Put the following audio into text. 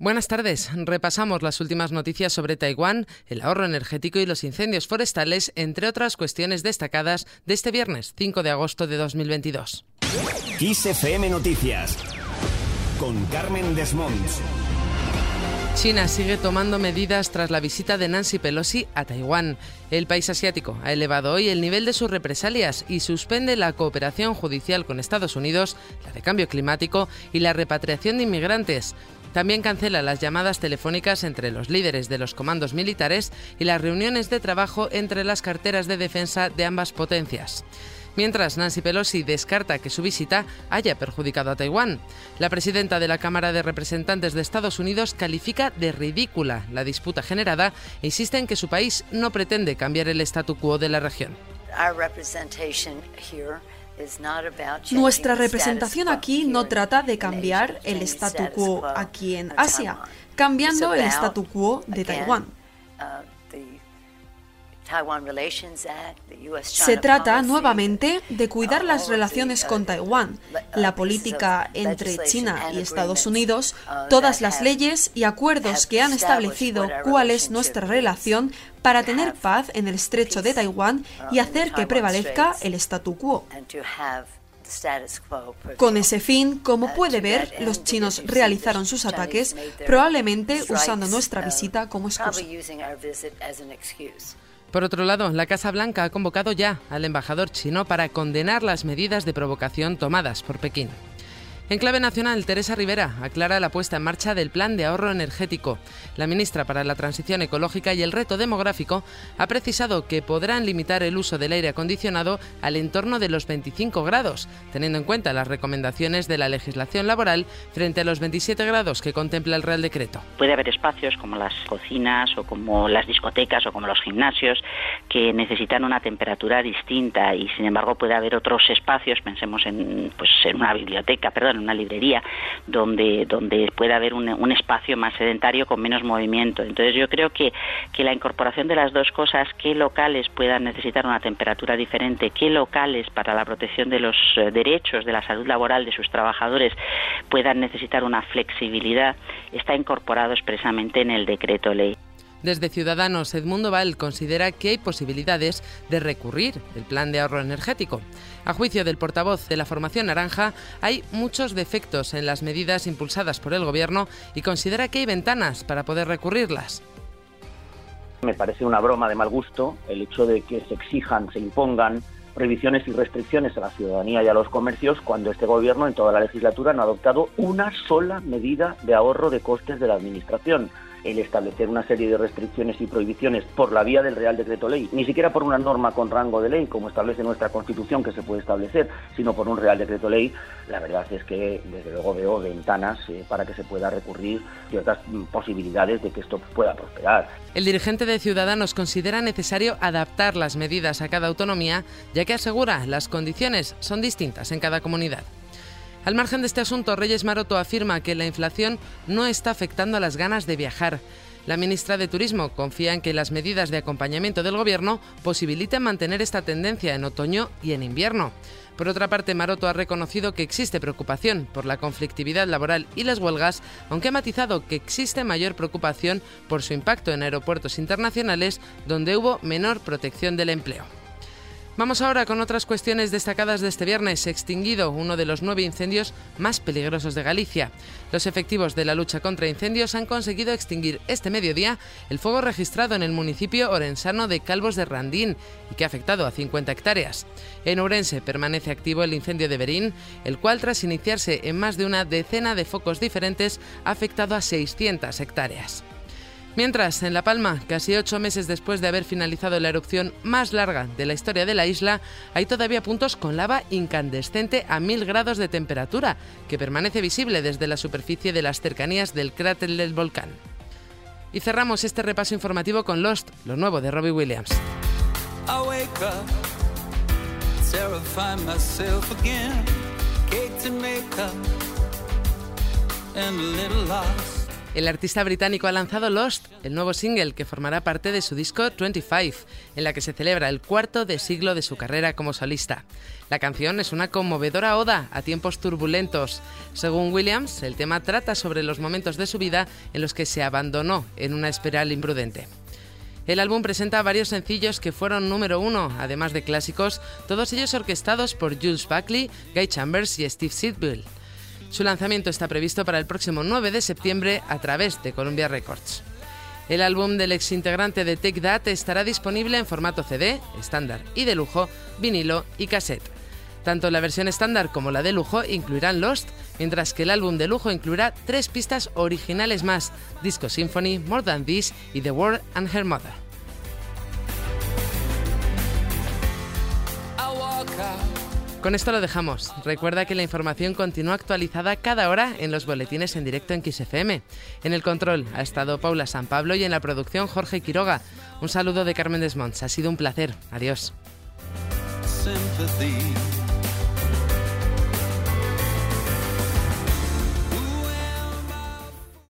Buenas tardes. Repasamos las últimas noticias sobre Taiwán, el ahorro energético y los incendios forestales, entre otras cuestiones destacadas de este viernes 5 de agosto de 2022. FM Noticias con Carmen Desmonts. China sigue tomando medidas tras la visita de Nancy Pelosi a Taiwán. El país asiático ha elevado hoy el nivel de sus represalias y suspende la cooperación judicial con Estados Unidos, la de cambio climático y la repatriación de inmigrantes. También cancela las llamadas telefónicas entre los líderes de los comandos militares y las reuniones de trabajo entre las carteras de defensa de ambas potencias mientras Nancy Pelosi descarta que su visita haya perjudicado a Taiwán. La presidenta de la Cámara de Representantes de Estados Unidos califica de ridícula la disputa generada e insiste en que su país no pretende cambiar el statu quo de la región. Nuestra representación aquí no trata de cambiar el statu quo aquí en Asia, cambiando el statu quo de Taiwán. Uh, Se trata nuevamente de cuidar las relaciones con Taiwán, la política entre China y Estados Unidos, todas las leyes y acuerdos que han establecido cuál es nuestra relación para tener paz en el estrecho de Taiwán y hacer que prevalezca el statu quo. Con ese fin, como puede ver, los chinos realizaron sus ataques probablemente usando nuestra visita como excusa. Por otro lado, la Casa Blanca ha convocado ya al embajador chino para condenar las medidas de provocación tomadas por Pekín. En clave nacional, Teresa Rivera aclara la puesta en marcha del Plan de Ahorro Energético. La ministra para la Transición Ecológica y el Reto Demográfico ha precisado que podrán limitar el uso del aire acondicionado al entorno de los 25 grados, teniendo en cuenta las recomendaciones de la legislación laboral frente a los 27 grados que contempla el Real Decreto. Puede haber espacios como las cocinas o como las discotecas o como los gimnasios que necesitan una temperatura distinta y sin embargo puede haber otros espacios, pensemos en, pues, en una biblioteca, perdón, una librería, donde, donde pueda haber un, un, espacio más sedentario con menos movimiento. Entonces yo creo que, que la incorporación de las dos cosas, qué locales puedan necesitar una temperatura diferente, qué locales para la protección de los eh, derechos de la salud laboral de sus trabajadores puedan necesitar una flexibilidad, está incorporado expresamente en el decreto ley. Desde Ciudadanos, Edmundo Val considera que hay posibilidades de recurrir el plan de ahorro energético. A juicio del portavoz de la formación naranja, hay muchos defectos en las medidas impulsadas por el Gobierno y considera que hay ventanas para poder recurrirlas. Me parece una broma de mal gusto el hecho de que se exijan, se impongan prohibiciones y restricciones a la ciudadanía y a los comercios cuando este gobierno en toda la legislatura no ha adoptado una sola medida de ahorro de costes de la Administración el establecer una serie de restricciones y prohibiciones por la vía del Real Decreto Ley, ni siquiera por una norma con rango de ley, como establece nuestra Constitución que se puede establecer, sino por un Real Decreto Ley, la verdad es que desde luego veo ventanas eh, para que se pueda recurrir ciertas posibilidades de que esto pueda prosperar. El dirigente de Ciudadanos considera necesario adaptar las medidas a cada autonomía, ya que asegura las condiciones son distintas en cada comunidad. Al margen de este asunto, Reyes Maroto afirma que la inflación no está afectando a las ganas de viajar. La ministra de Turismo confía en que las medidas de acompañamiento del Gobierno posibiliten mantener esta tendencia en otoño y en invierno. Por otra parte, Maroto ha reconocido que existe preocupación por la conflictividad laboral y las huelgas, aunque ha matizado que existe mayor preocupación por su impacto en aeropuertos internacionales donde hubo menor protección del empleo. Vamos ahora con otras cuestiones destacadas de este viernes. Extinguido uno de los nueve incendios más peligrosos de Galicia. Los efectivos de la lucha contra incendios han conseguido extinguir este mediodía el fuego registrado en el municipio orensano de Calvos de Randín y que ha afectado a 50 hectáreas. En Ourense permanece activo el incendio de Berín, el cual tras iniciarse en más de una decena de focos diferentes ha afectado a 600 hectáreas. Mientras, en La Palma, casi ocho meses después de haber finalizado la erupción más larga de la historia de la isla, hay todavía puntos con lava incandescente a mil grados de temperatura, que permanece visible desde la superficie de las cercanías del cráter del volcán. Y cerramos este repaso informativo con Lost, lo nuevo de Robbie Williams. El artista británico ha lanzado Lost, el nuevo single que formará parte de su disco 25, en la que se celebra el cuarto de siglo de su carrera como solista. La canción es una conmovedora oda a tiempos turbulentos. Según Williams, el tema trata sobre los momentos de su vida en los que se abandonó en una espiral imprudente. El álbum presenta varios sencillos que fueron número uno, además de clásicos, todos ellos orquestados por Jules Buckley, Guy Chambers y Steve Sidwell. Su lanzamiento está previsto para el próximo 9 de septiembre a través de Columbia Records. El álbum del ex integrante de Take That estará disponible en formato CD, estándar y de lujo, vinilo y cassette. Tanto la versión estándar como la de lujo incluirán Lost, mientras que el álbum de lujo incluirá tres pistas originales más, Disco Symphony, More Than This y The World and Her Mother. Con esto lo dejamos. Recuerda que la información continúa actualizada cada hora en los boletines en directo en XFM. En el control ha estado Paula San Pablo y en la producción Jorge Quiroga. Un saludo de Carmen Desmonts. Ha sido un placer. Adiós.